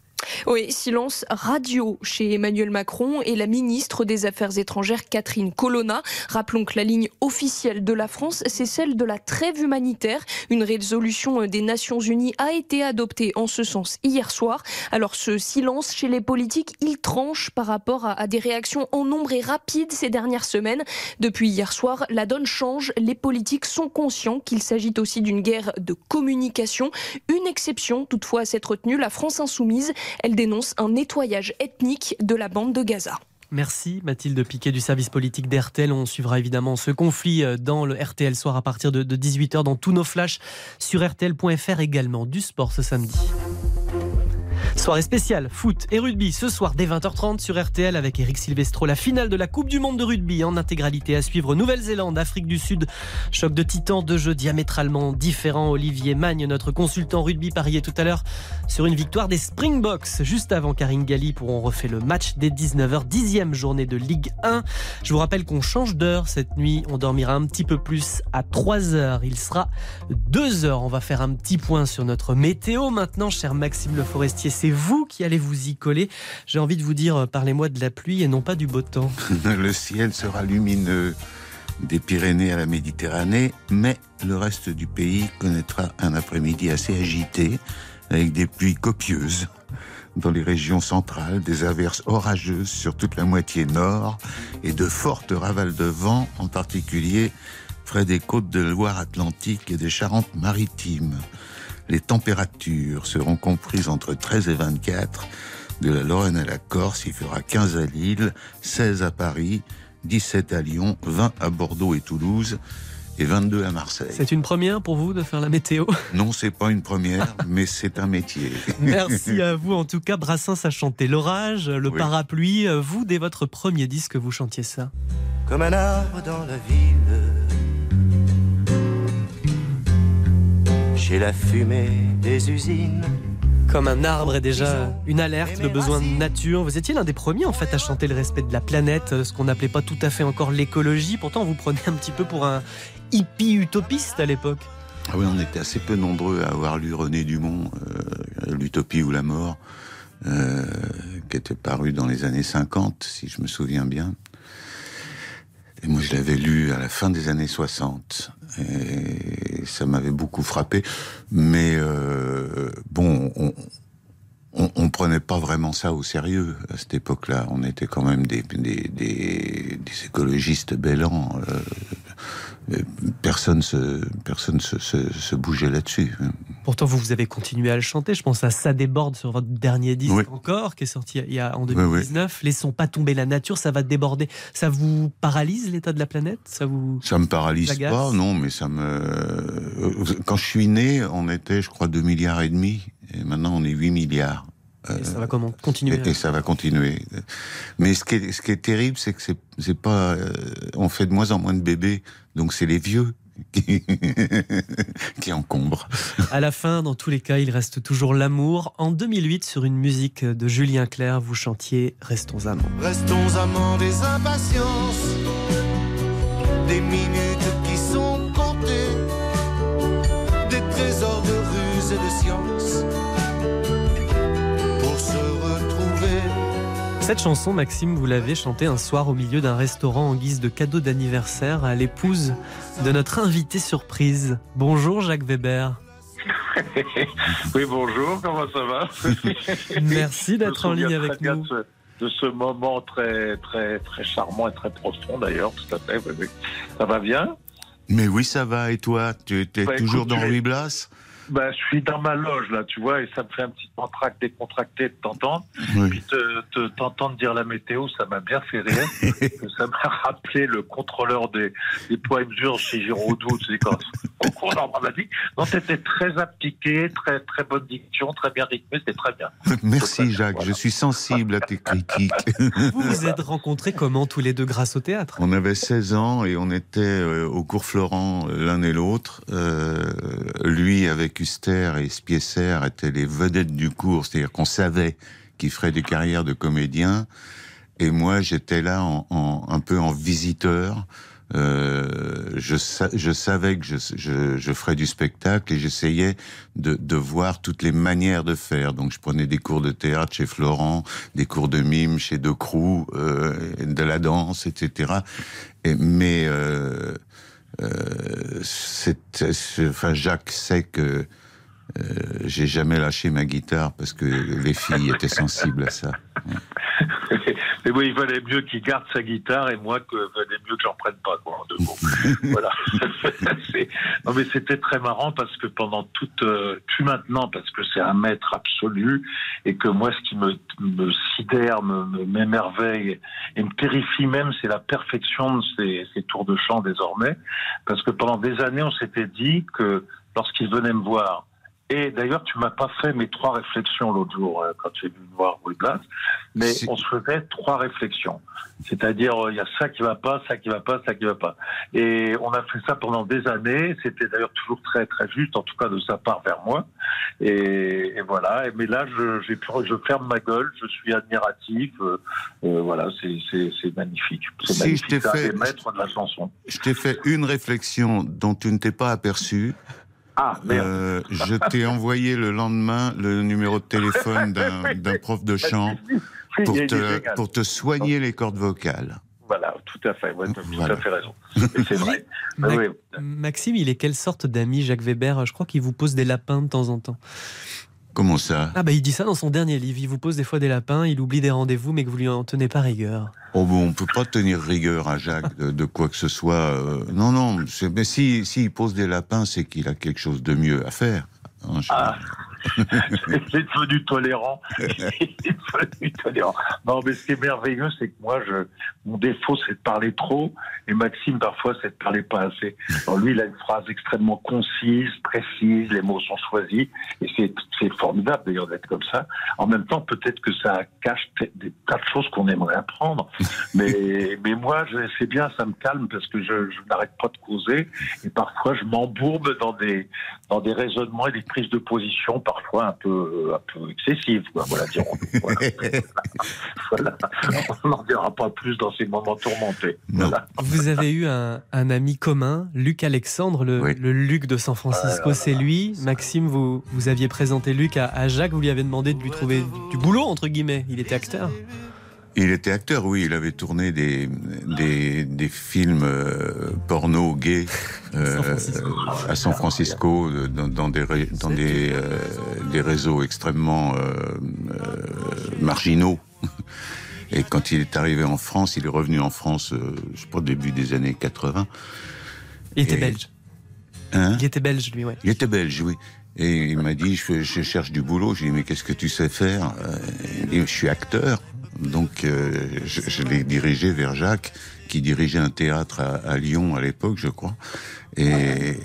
R: Oui, silence radio chez Emmanuel Macron et la ministre des Affaires étrangères Catherine Colonna. Rappelons que la ligne officielle de la France, c'est celle de la trêve humanitaire. Une résolution des Nations Unies a été adoptée en ce sens hier soir. Alors ce silence chez les politiques, il tranche par rapport à, des réactions en nombre et rapides ces dernières semaines. Depuis hier soir, la donne change. Les politiques sont conscients qu'il s'agit aussi d'une guerre de communication. Une exception toutefois à cette retenue, la France insoumise. Elle dénonce un nettoyage ethnique de la bande de Gaza.
C: Merci Mathilde Piquet du service politique d'RTL. On suivra évidemment ce conflit euh, dans le RTL soir à partir de 18h dans tous nos flashs sur RTL.fr également. Du sport ce samedi. Soirée spéciale, foot et rugby ce soir dès 20h30 sur RTL avec Eric Silvestro. La finale de la Coupe du Monde de rugby en intégralité à suivre. Nouvelle-Zélande, Afrique du Sud. Choc de titans, deux jeux diamétralement différents. Olivier Magne, notre consultant rugby, pariait tout à l'heure sur une victoire des Springboks. Juste avant Karine Galli pour on refait le match des 19h, dixième journée de Ligue 1. Je vous rappelle qu'on change d'heure cette nuit. On dormira un petit peu plus à 3h. Il sera 2h. On va faire un petit point sur notre météo maintenant, cher Maxime Le Forestier c'est vous qui allez vous y coller. J'ai envie de vous dire, euh, parlez-moi de la pluie et non pas du beau temps.
J: le ciel sera lumineux des Pyrénées à la Méditerranée, mais le reste du pays connaîtra un après-midi assez agité, avec des pluies copieuses dans les régions centrales, des averses orageuses sur toute la moitié nord et de fortes ravales de vent, en particulier près des côtes de Loire-Atlantique et des Charentes-Maritimes. Les températures seront comprises entre 13 et 24. De la Lorraine à la Corse, il fera 15 à Lille, 16 à Paris, 17 à Lyon, 20 à Bordeaux et Toulouse et 22 à Marseille.
C: C'est une première pour vous de faire la météo?
J: Non, c'est pas une première, mais c'est un métier.
C: Merci à vous. En tout cas, Brassens a chanté l'orage, le parapluie. Vous, dès votre premier disque, vous chantiez ça?
P: Comme un arbre dans la ville chez la fumée des usines.
C: Comme un arbre est déjà une alerte, le besoin de nature. Vous étiez l'un des premiers en fait à chanter le respect de la planète, ce qu'on n'appelait pas tout à fait encore l'écologie. Pourtant, vous prenez un petit peu pour un hippie utopiste à l'époque.
J: Ah oui, on était assez peu nombreux à avoir lu René Dumont, euh, L'Utopie ou la mort, euh, qui était paru dans les années 50, si je me souviens bien. Et moi, je l'avais lu à la fin des années 60. Et ça m'avait beaucoup frappé. Mais euh, bon, on, on, on, prenait pas vraiment ça au sérieux à cette époque-là. On était quand même des, écologistes bellants. Euh, personne se, personne se, se, bougeait là-dessus.
C: Pourtant, vous, vous avez continué à le chanter. Je pense à Ça déborde sur votre dernier disque encore, qui est sorti il y a, en 2019. Laissons pas tomber la nature, ça va déborder. Ça vous paralyse l'état de la planète? Ça vous
J: Ça me paralyse pas, non, mais ça me. Quand je suis né, on était, je crois, 2 milliards et demi, et maintenant on est 8 milliards.
C: Et ça va comment continuer
J: et, ça va continuer. Mais ce qui est, ce qui est terrible, c'est que c'est pas. Euh, on fait de moins en moins de bébés, donc c'est les vieux qui, qui encombrent.
C: À la fin, dans tous les cas, il reste toujours l'amour. En 2008, sur une musique de Julien Clerc, vous chantiez Restons amants.
P: Restons amants des impatiences, des minutes qui sont comptées, des trésors de ruse et de science
C: Cette chanson, Maxime, vous l'avez chantée un soir au milieu d'un restaurant en guise de cadeau d'anniversaire à l'épouse de notre invité surprise. Bonjour Jacques Weber.
S: oui, bonjour, comment ça va?
C: Merci d'être en ligne avec nous.
S: De ce, moment très, très, très charmant et très profond d'ailleurs, tout à fait. Ça va bien?
J: Mais oui, ça va. Et toi, tu es bah, toujours dans Louis Blas?
S: Bah, je suis dans ma loge, là, tu vois, et ça me fait un petit contract décontracté de t'entendre. Oui. Puis te, t'entendre dire la météo, ça m'a bien fait rire. ça m'a rappelé le contrôleur des, des poids et mesures chez Giraudoux, tu sais, quand au cours dit. Non, t'étais très appliqué, très, très bonne diction, très bien rythmé, c'était très bien.
J: Merci, Jacques. Je suis sensible à tes critiques.
C: Vous vous êtes rencontrés comment, tous les deux, grâce au théâtre?
J: On avait 16 ans et on était euh, au cours Florent euh, l'un et l'autre. Euh, lui avec Custer et Spiesser étaient les vedettes du cours, c'est-à-dire qu'on savait qu'ils feraient des carrières de comédiens. Et moi, j'étais là un peu en visiteur. euh, je, savais que je, je, ferais du spectacle et j'essayais de, voir toutes les manières de faire. Donc je prenais des cours de théâtre chez Florent, des cours de mime chez Decroux, euh, de la danse, etc. Et, mais euh, euh, enfin Jacques sait que euh, j'ai jamais lâché ma guitare parce que les filles étaient sensibles à ça.
S: Mais oui, il valait mieux qu'il garde sa guitare et moi, que valait mieux que j'en prenne pas, quoi, en deux mots. voilà. non, mais c'était très marrant parce que pendant toute, euh, plus maintenant, parce que c'est un maître absolu et que moi, ce qui me, me sidère, m'émerveille et me terrifie même, c'est la perfection de ces, ces tours de chant désormais. Parce que pendant des années, on s'était dit que lorsqu'il venait me voir, et d'ailleurs, tu m'as pas fait mes trois réflexions l'autre jour euh, quand tu es venu me voir Louis Blas, mais on se faisait trois réflexions. C'est-à-dire, euh, il y a ça qui va pas, ça qui va pas, ça qui va pas. Et on a fait ça pendant des années. C'était d'ailleurs toujours très très juste, en tout cas de sa part vers moi. Et, voilà. Mais là, je, j'ai je ferme ma gueule. Je suis admiratif. Euh, voilà, c'est, magnifique. C'est
J: si magnifique. Je t'ai fait,
S: maître de la chanson.
J: Je t'ai fait une réflexion dont tu ne t'es pas aperçu.
S: Ah, euh,
J: je t'ai envoyé le lendemain le numéro de téléphone d'un prof de chant pour te, pour te soigner les cordes vocales.
S: Voilà, tout à fait, ouais, tu as tout à fait raison. C'est vrai.
C: Maxime, il est quelle sorte d'ami, Jacques Weber? Je crois qu'il vous pose des lapins de temps en temps.
J: Comment ça?
C: Ah bah il dit ça dans son dernier livre. Il vous pose des fois des lapins, il oublie des rendez-vous, mais que vous lui en tenez pas rigueur.
J: Oh bon, on peut pas tenir rigueur à Jacques de, quoi que ce soit. Euh, non, non. Mais si, si il pose des lapins, c'est qu'il a quelque chose de mieux à faire.
S: Hein, ah. c'est devenu tolérant. devenu tolérant. Non, mais ce qui est merveilleux, c'est que moi, je, mon défaut, c'est de parler trop, et Maxime, parfois, c'est de parler pas assez. Alors, lui, il a une phrase extrêmement concise, précise, les mots sont choisis, et c'est, c'est formidable d'ailleurs d'être comme ça. En même temps, peut-être que ça cache des tas de choses qu'on aimerait apprendre, mais, mais moi, je, c'est bien, ça me calme parce que je, je n'arrête pas de causer, et parfois, je m'embourbe dans des, dans des raisonnements et des prises de position parfois un peu, un peu excessives, Voilà, voilà. On n'en dira pas plus dans ces moments tourmentés.
C: Vous avez eu un, ami commun, Luc Alexandre, le, Luc de San Francisco, c'est lui. Maxime, vous, vous aviez présenté Luc à, à Jacques, vous lui avez demandé de lui trouver du boulot, entre guillemets. Il était acteur.
J: Il était acteur, oui. Il avait tourné des, des, des films euh, porno gays euh, à San Francisco, dans, dans des, dans des, euh, des réseaux extrêmement marginaux. Et quand il est arrivé en France, il est revenu en France, je crois, début des années 80.
C: Il était belge.
J: Hein?
C: Il était belge, lui, ouais.
J: Il était belge, oui. Et il m'a dit, je, je, cherche du boulot. J'ai dit, mais qu'est-ce que tu sais faire? Il dit, je suis acteur. Donc euh, je, l'ai dirigé vers Jacques, qui dirigeait un théâtre à, Lyon à l'époque, je crois. Et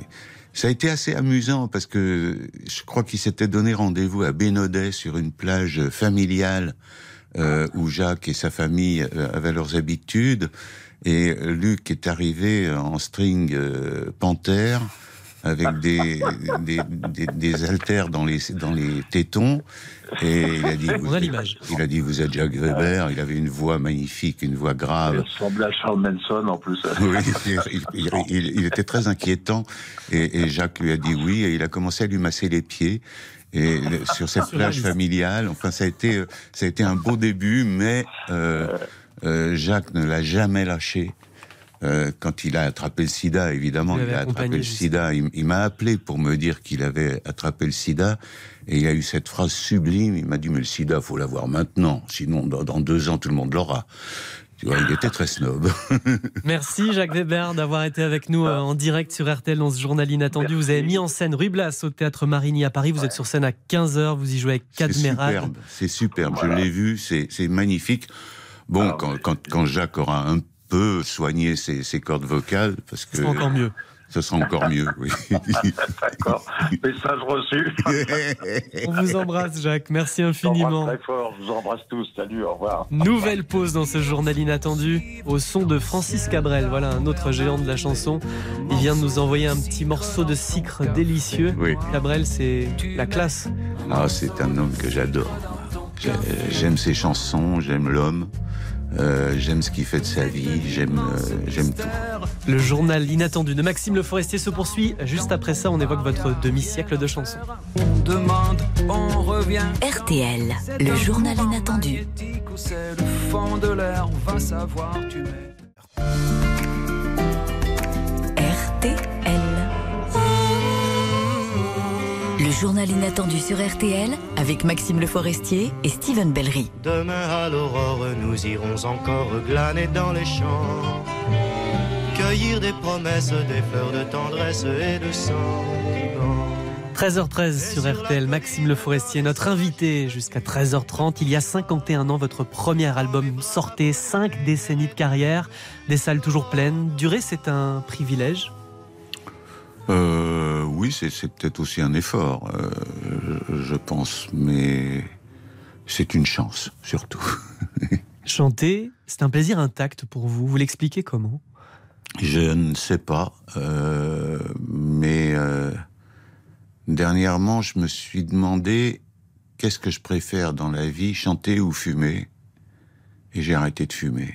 J: ça a été assez amusant parce que je crois qu'il s'était donné rendez-vous à Bénodet sur une plage familiale euh, où Jacques et sa famille euh, avaient leurs habitudes. Et Luc est arrivé en string panthère avec des, des, des, des, haltères dans les, dans les tétons. Et il a dit, vous, il a dit, vous êtes Jacques Weber. Il avait une voix magnifique, une voix grave.
S: Il ressemblait à Charles Manson en plus.
J: Oui, il, il, il, était très inquiétant. Et, et, Jacques lui a dit oui. Et il a commencé à lui masser les pieds. Et sur cette plage familiale, enfin, ça a été, ça a été un beau début, mais euh, euh, Jacques ne l'a jamais lâché. Euh, quand il a attrapé le sida, évidemment, il, a attrapé le sida. Il, m'a appelé pour me dire qu'il avait attrapé le sida. Et il a eu cette phrase sublime. Il m'a dit, mais le sida, faut l'avoir maintenant. Sinon, dans, deux ans, tout le monde l'aura. Tu vois, il était très snob.
C: Merci Jacques Weber d'avoir été avec nous euh, en direct sur RTL dans ce journal inattendu. Vous avez mis en scène Ruy Blas au théâtre Marigny à Paris. Vous êtes sur scène à 15h. Vous y jouez avec Cadmeral.
J: C'est superbe. C'est superbe. Je l'ai vu. C'est magnifique. Bon, quand, quand, quand Jacques aura un peut soigner ses, cordes vocales parce que.
C: Ce sera encore mieux.
J: Ce sera encore mieux, oui.
S: D'accord. Message reçu.
C: On vous embrasse, Jacques. Merci infiniment.
S: très fort. Je vous embrasse tous. Salut, au revoir.
C: Nouvelle pause dans ce journal inattendu au son de Francis Cabrel. Voilà un autre géant de la chanson. Il vient de nous envoyer un petit morceau de sucre délicieux.
J: Oui.
C: Cabrel, c'est la classe.
J: Ah, c'est un homme que j'adore. J'aime ses chansons, j'aime l'homme. Euh, j'aime ce qu'il fait de sa vie, j'aime euh, j'aime tout.
C: Le journal inattendu de Maxime Le Forestier se poursuit. Juste après ça, on évoque votre demi-siècle de chansons.
B: On demande, on revient. RTL, le journal inattendu. Le journal inattendu sur RTL avec Maxime Le Forestier et Steven Bellery.
P: Demain à l'aurore, nous irons encore glaner dans les champs cueillir des promesses, des fleurs de tendresse et de sentiment.
C: 13h13 sur RTL, Maxime Le Forestier, notre invité jusqu'à 13h30. Il y a 51 ans, votre premier album sortait, 5 décennies de carrière, des salles toujours pleines. Durer, c'est un privilège?
J: Euh, Oui, c'est peut-être aussi un effort, euh, je pense, mais c'est une chance, surtout.
C: Chanter, c'est un plaisir intact pour vous. Vous l'expliquez comment?
J: Je ne sais pas, euh, mais euh, dernièrement, je me suis demandé qu'est-ce que je préfère dans la vie, chanter ou fumer, et j'ai arrêté de fumer.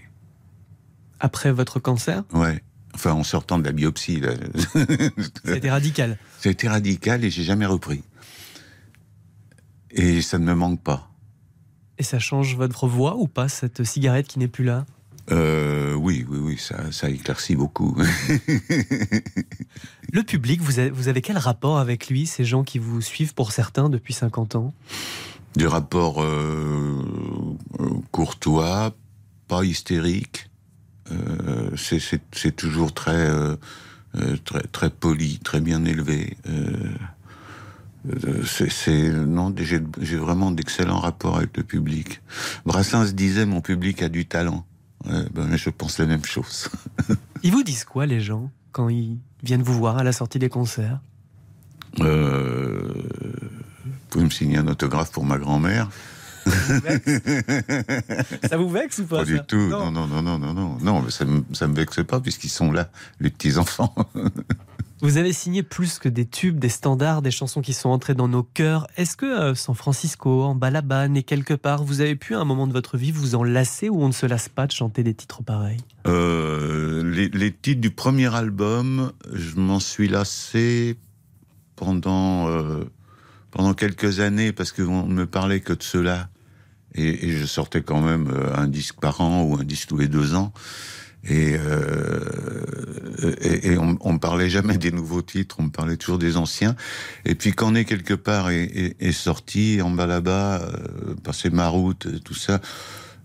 C: Après votre cancer?
J: Ouais. Enfin, en sortant de la biopsie.
C: C'était radical.
J: C'était radical et j'ai jamais repris. Et ça ne me manque pas.
C: Et ça change votre voix ou pas, cette cigarette qui n'est plus là?
J: Euh, oui, oui, oui, ça, ça éclaircit beaucoup.
C: le public, vous avez, vous avez, quel rapport avec lui, ces gens qui vous suivent pour certains depuis 50 ans?
J: Du rapport euh, courtois, pas hystérique. Euh, c'est toujours très, euh, euh, très, très poli, très bien élevé. c'est non, j'ai vraiment d'excellents rapports avec le public. Brassens disait mon public a du talent ben, je pense la même chose.
C: ils vous disent quoi, les gens, quand ils viennent vous voir à la sortie des concerts?
J: Euh, Vous pouvez me signer un autographe pour ma grand-mère
C: ça vous vexe ou pas
J: Pas du tout. Non, non, non, non, non, non. Non, ça me, ça me vexe pas puisqu'ils sont là, les petits enfants.
C: Vous avez signé plus que des tubes, des standards, des chansons qui sont entrées dans nos cœurs. Est-ce que euh, San Francisco, en Balaban et quelque part, vous avez pu à un moment de votre vie vous en lasser ou on ne se lasse pas de chanter des titres pareils?
J: Euh, les, titres du premier album, je m'en suis lassé pendant euh, pendant quelques années parce qu'on ne me parlait que de cela et, et, je sortais quand même euh, un disque par an ou un disque tous les deux ans. Et, euh, et, et on, me parlait jamais des nouveaux titres, on me parlait toujours des anciens. Et puis quand on est quelque part et, est sorti en bas là-bas, euh, passer ma route, tout ça,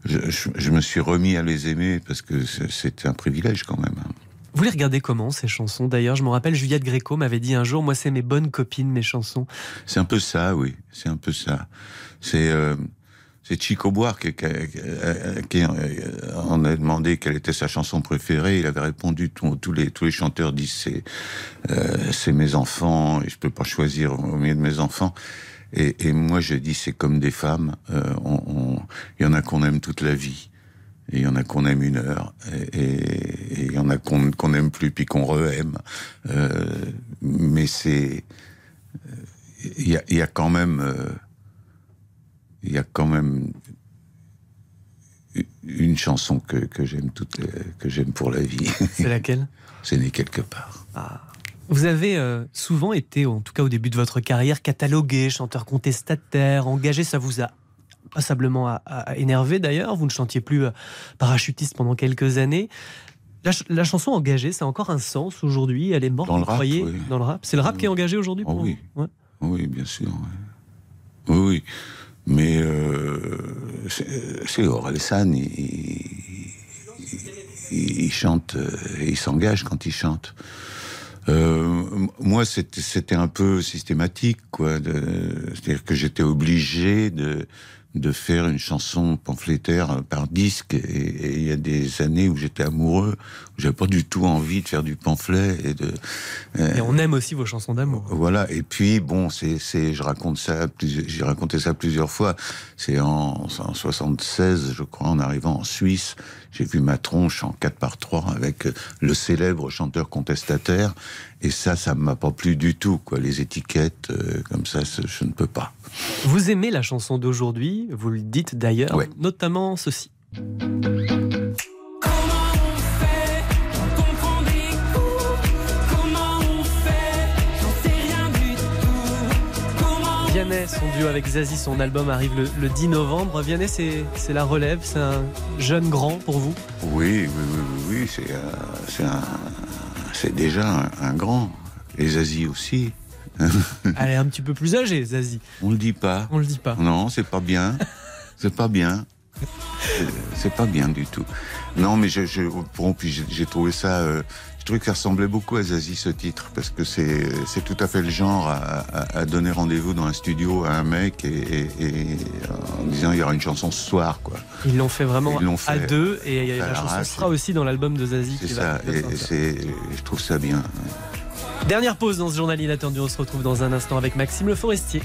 J: je, je, me suis remis à les aimer parce que c'était un privilège quand même.
C: Vous les regardez comment ces chansons? D'ailleurs, je me rappelle, Juliette Gréco m'avait dit un jour, moi c'est mes bonnes copines, mes chansons.
J: C'est un peu ça, oui. C'est un peu ça. C'est euh, c'est Chico Buarque qui, qui, on a demandé quelle était sa chanson préférée. Il avait répondu tous les tous les chanteurs disent c'est euh, c'est mes enfants et je peux pas choisir au milieu de mes enfants. Et, et moi je dis c'est comme des femmes. Euh, il y en a qu'on aime toute la vie. Et il y en a qu'on aime une heure, et il y en a qu'on qu'on aime plus puis qu'on re-aime. Euh, mais c'est, il y a, y a, quand même, euh, il y a quand même une chanson que, que j'aime toute que j'aime pour la vie.
C: C'est laquelle?
J: C'est né quelque part.
C: Ah. Vous avez euh, souvent été, en tout cas au début de votre carrière, catalogué, chanteur contestataire, engagé. Ça vous a passablement à, énervé d'ailleurs. Vous ne chantiez plus euh, parachutiste pendant quelques années. La, chanson engagée, ça a encore un sens aujourd'hui. Elle est morte,
J: dans
C: vous
J: le
C: croyez?
J: rap, oui.
C: Dans le rap, c'est le rap qui est engagé aujourd'hui
J: oh
C: pour
J: oui.
C: vous? Ouais.
J: Oui, bien sûr. Oui, oui. Mais euh, c'est Orelsan, il, il, il, chante, et il s'engage quand il chante. Euh, moi, c'était un peu systématique, quoi. C'est-à-dire que j'étais obligé de de faire une chanson pamphlétaire par disque. Et il y a des années où j'étais amoureux, où j'avais pas du tout envie de faire du pamphlet et de.
C: Euh, et on aime aussi vos chansons d'amour.
J: Voilà. Et puis bon, c'est, c'est, je raconte ça, j'ai raconté ça plusieurs fois. C'est en, en 76, je crois, en arrivant en Suisse, j'ai vu ma tronche en 4 par 3 avec le célèbre chanteur contestataire. Et ça, ça m'a pas plu du tout, quoi. Les étiquettes, euh, comme ça, je ne peux pas.
C: Vous aimez la chanson d'aujourd'hui, vous le dites d'ailleurs, notamment ceci. Vianney, son duo avec Zazie, son album arrive le, 10 novembre. Vianney, c'est, c'est la relève, c'est un jeune grand pour vous?
J: Oui, oui, oui, oui c'est, euh, c'est, un, c'est déjà un, un grand. Et Zazie aussi.
C: Elle est un petit peu plus âgée, Zazie.
J: On le dit pas.
C: On le dit pas.
J: Non, c'est pas bien. c'est pas bien. C'est pas bien du tout. Non, mais je, je j'ai trouvé ça. Euh, je trouvais que ça ressemblait beaucoup à Zazie ce titre parce que c'est c'est tout à fait le genre à, à, donner rendez-vous dans un studio à un mec et, et, en disant il y aura une chanson ce soir quoi.
C: Ils l'ont fait vraiment à deux et la chanson sera aussi dans l'album de Zazie.
J: C'est ça. et c'est je trouve ça bien.
C: Dernière pause dans ce journal inattendu. On se retrouve dans un instant avec Maxime Le Forestier.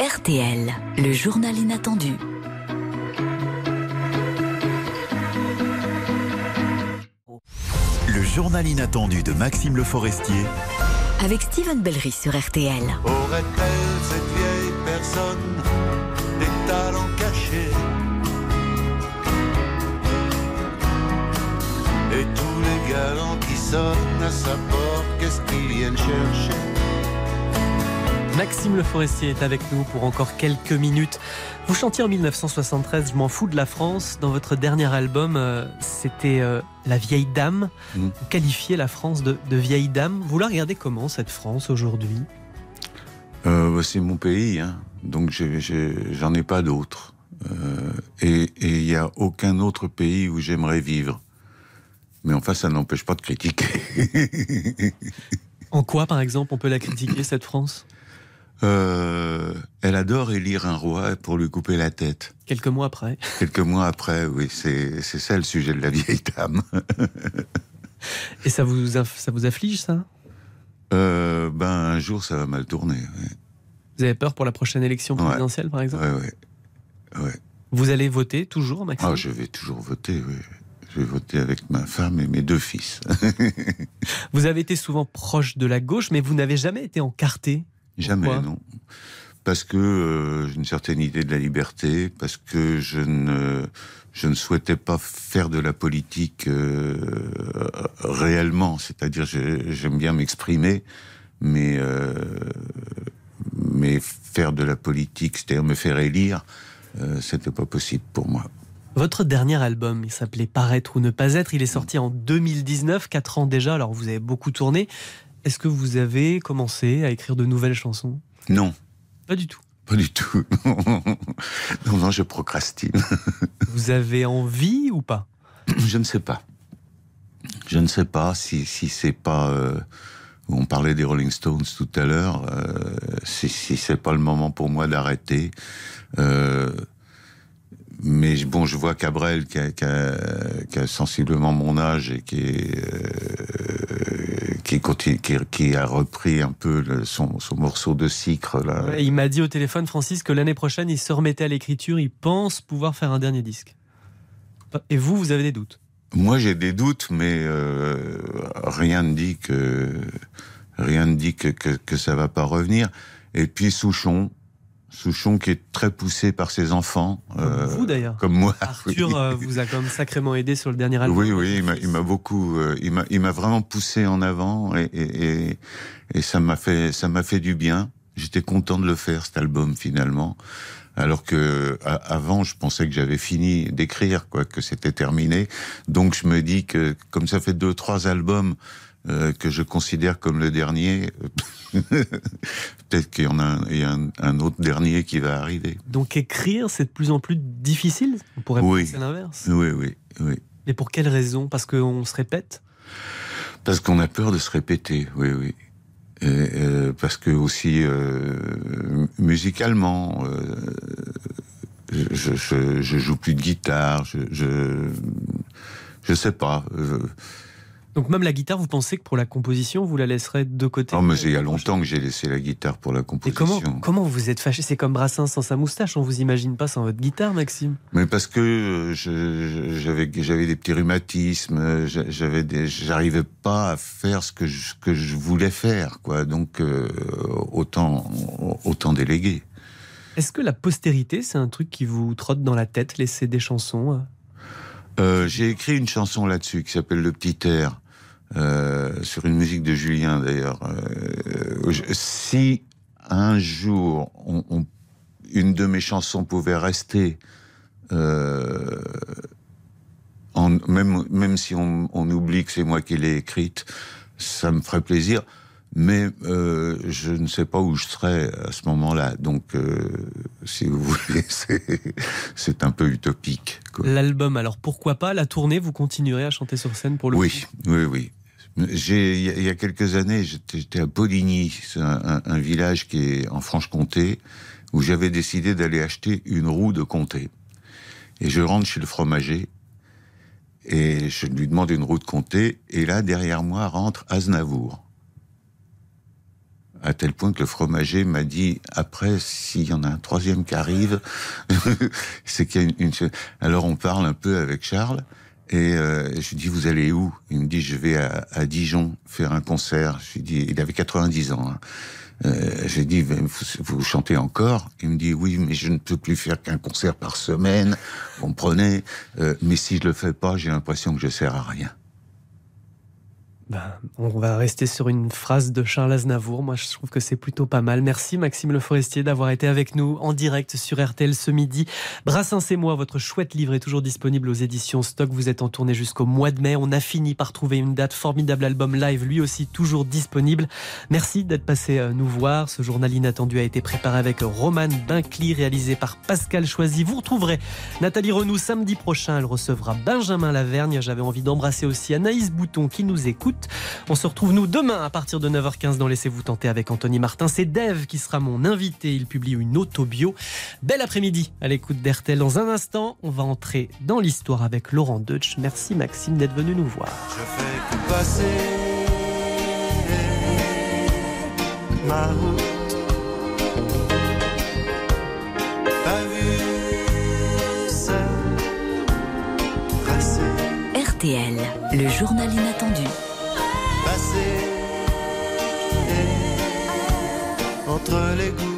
B: RTL, le journal inattendu.
A: Le journal inattendu de Maxime Le Forestier.
B: Avec Steven Bellery sur RTL.
P: Aurait-elle cette vieille personne des talents cachés galants qui sonnent à sa porte, qu'est-ce qu'ils viennent chercher?
C: Maxime Le Forestier est avec nous pour encore quelques minutes. Vous chantiez en 1973 Je m'en fous de la France. Dans votre dernier album, euh, c'était euh, La vieille dame. Mm. Vous qualifiez la France de, vieille dame. Vous la regardez comment cette France aujourd'hui?
J: Euh, C'est mon pays, hein. donc j'en ai, pas d'autres. et il n'y a aucun autre pays où j'aimerais vivre. Mais enfin, ça n'empêche pas de critiquer.
C: en quoi, par exemple, on peut la critiquer, cette France?
J: Euh, elle adore élire un roi pour lui couper la tête.
C: Quelques mois après.
J: Quelques mois après, oui. C'est ça le sujet de la vieille dame.
C: Et ça vous, ça vous afflige, ça?
J: Euh, Ben, un jour, ça va mal tourner.
C: Vous avez peur pour la prochaine élection présidentielle, par exemple?
J: Oui, oui.
C: Vous allez voter toujours, Maxime?
J: Ah, je vais toujours voter, oui. Je vais voter avec ma femme et mes deux fils.
C: vous avez été souvent proche de la gauche, mais vous n'avez jamais été encarté
J: Jamais, non. Parce que euh, j'ai une certaine idée de la liberté, parce que je ne, je ne souhaitais pas faire de la politique euh, réellement. C'est-à-dire, j'aime bien m'exprimer, mais, euh, mais faire de la politique, c'est-à-dire me faire élire, c'était pas possible pour moi.
C: Votre dernier album, il s'appelait Paraître ou ne pas être. Il est sorti en 2019, 4 ans déjà. Alors vous avez beaucoup tourné. Est-ce que vous avez commencé à écrire de nouvelles chansons?
J: Non.
C: Pas du tout.
J: Pas du tout. non, non, je procrastine.
C: vous avez envie ou pas?
J: Je ne sais pas. Je ne sais pas si, si c'est pas. Euh, on parlait des Rolling Stones tout à l'heure. Euh, si, si c'est pas le moment pour moi d'arrêter. Euh, mais bon, je vois Cabrel qui a, qui, a, sensiblement mon âge et qui est, euh, qui, continue, qui, qui, a repris un peu son, son, morceau de là.
C: il m'a dit au téléphone, Francis, que l'année prochaine, il se remettait à l'écriture. Il pense pouvoir faire un dernier disque. Et vous, vous avez des doutes?
J: Moi, j'ai des doutes, mais euh, rien ne dit que rien ne dit que, que, que ça va pas revenir. Et puis Souchon, Souchon qui est très poussé par ses enfants.
C: Euh, vous d'ailleurs.
J: Comme moi.
C: Arthur euh, vous a quand même sacrément aidé sur le dernier album.
J: Oui, oui, il m'a beaucoup, euh, il m'a vraiment poussé en avant et, et, et ça m'a fait, ça m'a fait du bien. J'étais content de le faire cet album finalement. Alors que avant, je pensais que j'avais fini d'écrire, quoi, que c'était terminé. Donc je me dis que comme ça fait deux, trois albums euh, que je considère comme le dernier. Peut-être qu'il y en a, un, un, autre dernier qui va arriver.
C: Donc écrire, c'est de plus en plus difficile? On pourrait
J: oui.
C: penser l'inverse.
J: Oui, oui, oui.
C: Mais pour quelle raison? Parce qu'on se répète?
J: Parce qu'on a peur de se répéter, oui, oui. Euh, parce que aussi euh, musicalement, je, je, je, joue plus de guitare, je, je, je sais pas.
C: Donc même la guitare, vous pensez que pour la composition, vous la laisserez de côté
J: Non, mais il y a longtemps que j'ai laissé la guitare pour la composition.
C: Et comment, comment vous êtes fâché? C'est comme Brassens sans sa moustache, on vous imagine pas sans votre guitare, Maxime
J: Mais parce que j'avais j'avais des petits rhumatismes, j'avais des, j'arrivais pas à faire ce que je, que je voulais faire, quoi. Donc euh, autant autant déléguer.
C: Est-ce que la postérité, c'est un truc qui vous trotte dans la tête, laisser des chansons
J: euh, J'ai écrit une chanson là-dessus qui s'appelle Le Petit Air. Sur une musique de Julien d'ailleurs. si un jour une de mes chansons pouvait rester même, même si on, oublie que c'est moi qui l'ai écrite, ça me ferait plaisir. Mais euh, je ne sais pas où je serais à ce moment-là. Donc, euh, si vous voulez, c'est un peu utopique.
C: L'album, alors pourquoi pas La tournée, vous continuerez à chanter sur scène pour le
J: Oui, oui, oui. Il y, a quelques années, j'étais à Poligny, un, un, village qui est en Franche-Comté, où j'avais décidé d'aller acheter une roue de comté. Et je rentre chez le fromager et je lui demande une route comptée, et là, derrière moi, rentre Aznavour. À tel point que le fromager m'a dit, après, s'il y en a un troisième qui arrive, c'est qu'il y a une, Alors on parle un peu avec Charles, et euh, je lui dis, vous allez où? Il me dit, je vais à, à, Dijon faire un concert. Je lui dis, il avait 90 ans. Hein. Euh, j'ai dit, vous, chantez encore? Il me dit, oui, mais je ne peux plus faire qu'un concert par semaine, comprenez euh, Mais si je le fais pas, j'ai l'impression que je sers à rien.
C: Ben, on va rester sur une phrase de Charles Aznavour. Moi, je trouve que c'est plutôt pas mal. Merci Maxime Le Forestier d'avoir été avec nous en direct sur RTL ce midi. Brassens et moi, votre chouette livre est toujours disponible aux éditions Stock. Vous êtes en tournée jusqu'au mois de mai. On a fini par trouver une date. Formidable album live, lui aussi toujours disponible. Merci d'être passé euh, nous voir. Ce journal inattendu a été préparé avec Roman Bincli, réalisé par Pascal Choisy. Vous retrouverez Nathalie Renou samedi prochain. Elle recevra Benjamin Lavergne. J'avais envie d'embrasser aussi Anaïs Bouton qui nous écoute. On se retrouve nous demain à partir de 9h15 dans Laissez-vous tenter avec Anthony Martin. C'est Dave qui sera mon invité. Il publie une autobio. Bel après-midi à l'écoute d'RTL. Dans un instant, on va entrer dans l'histoire avec Laurent Deutsch. Merci Maxime d'être venu nous voir. Je fais que passer ma
B: RTL, le journal inattendu
P: entre les gouttes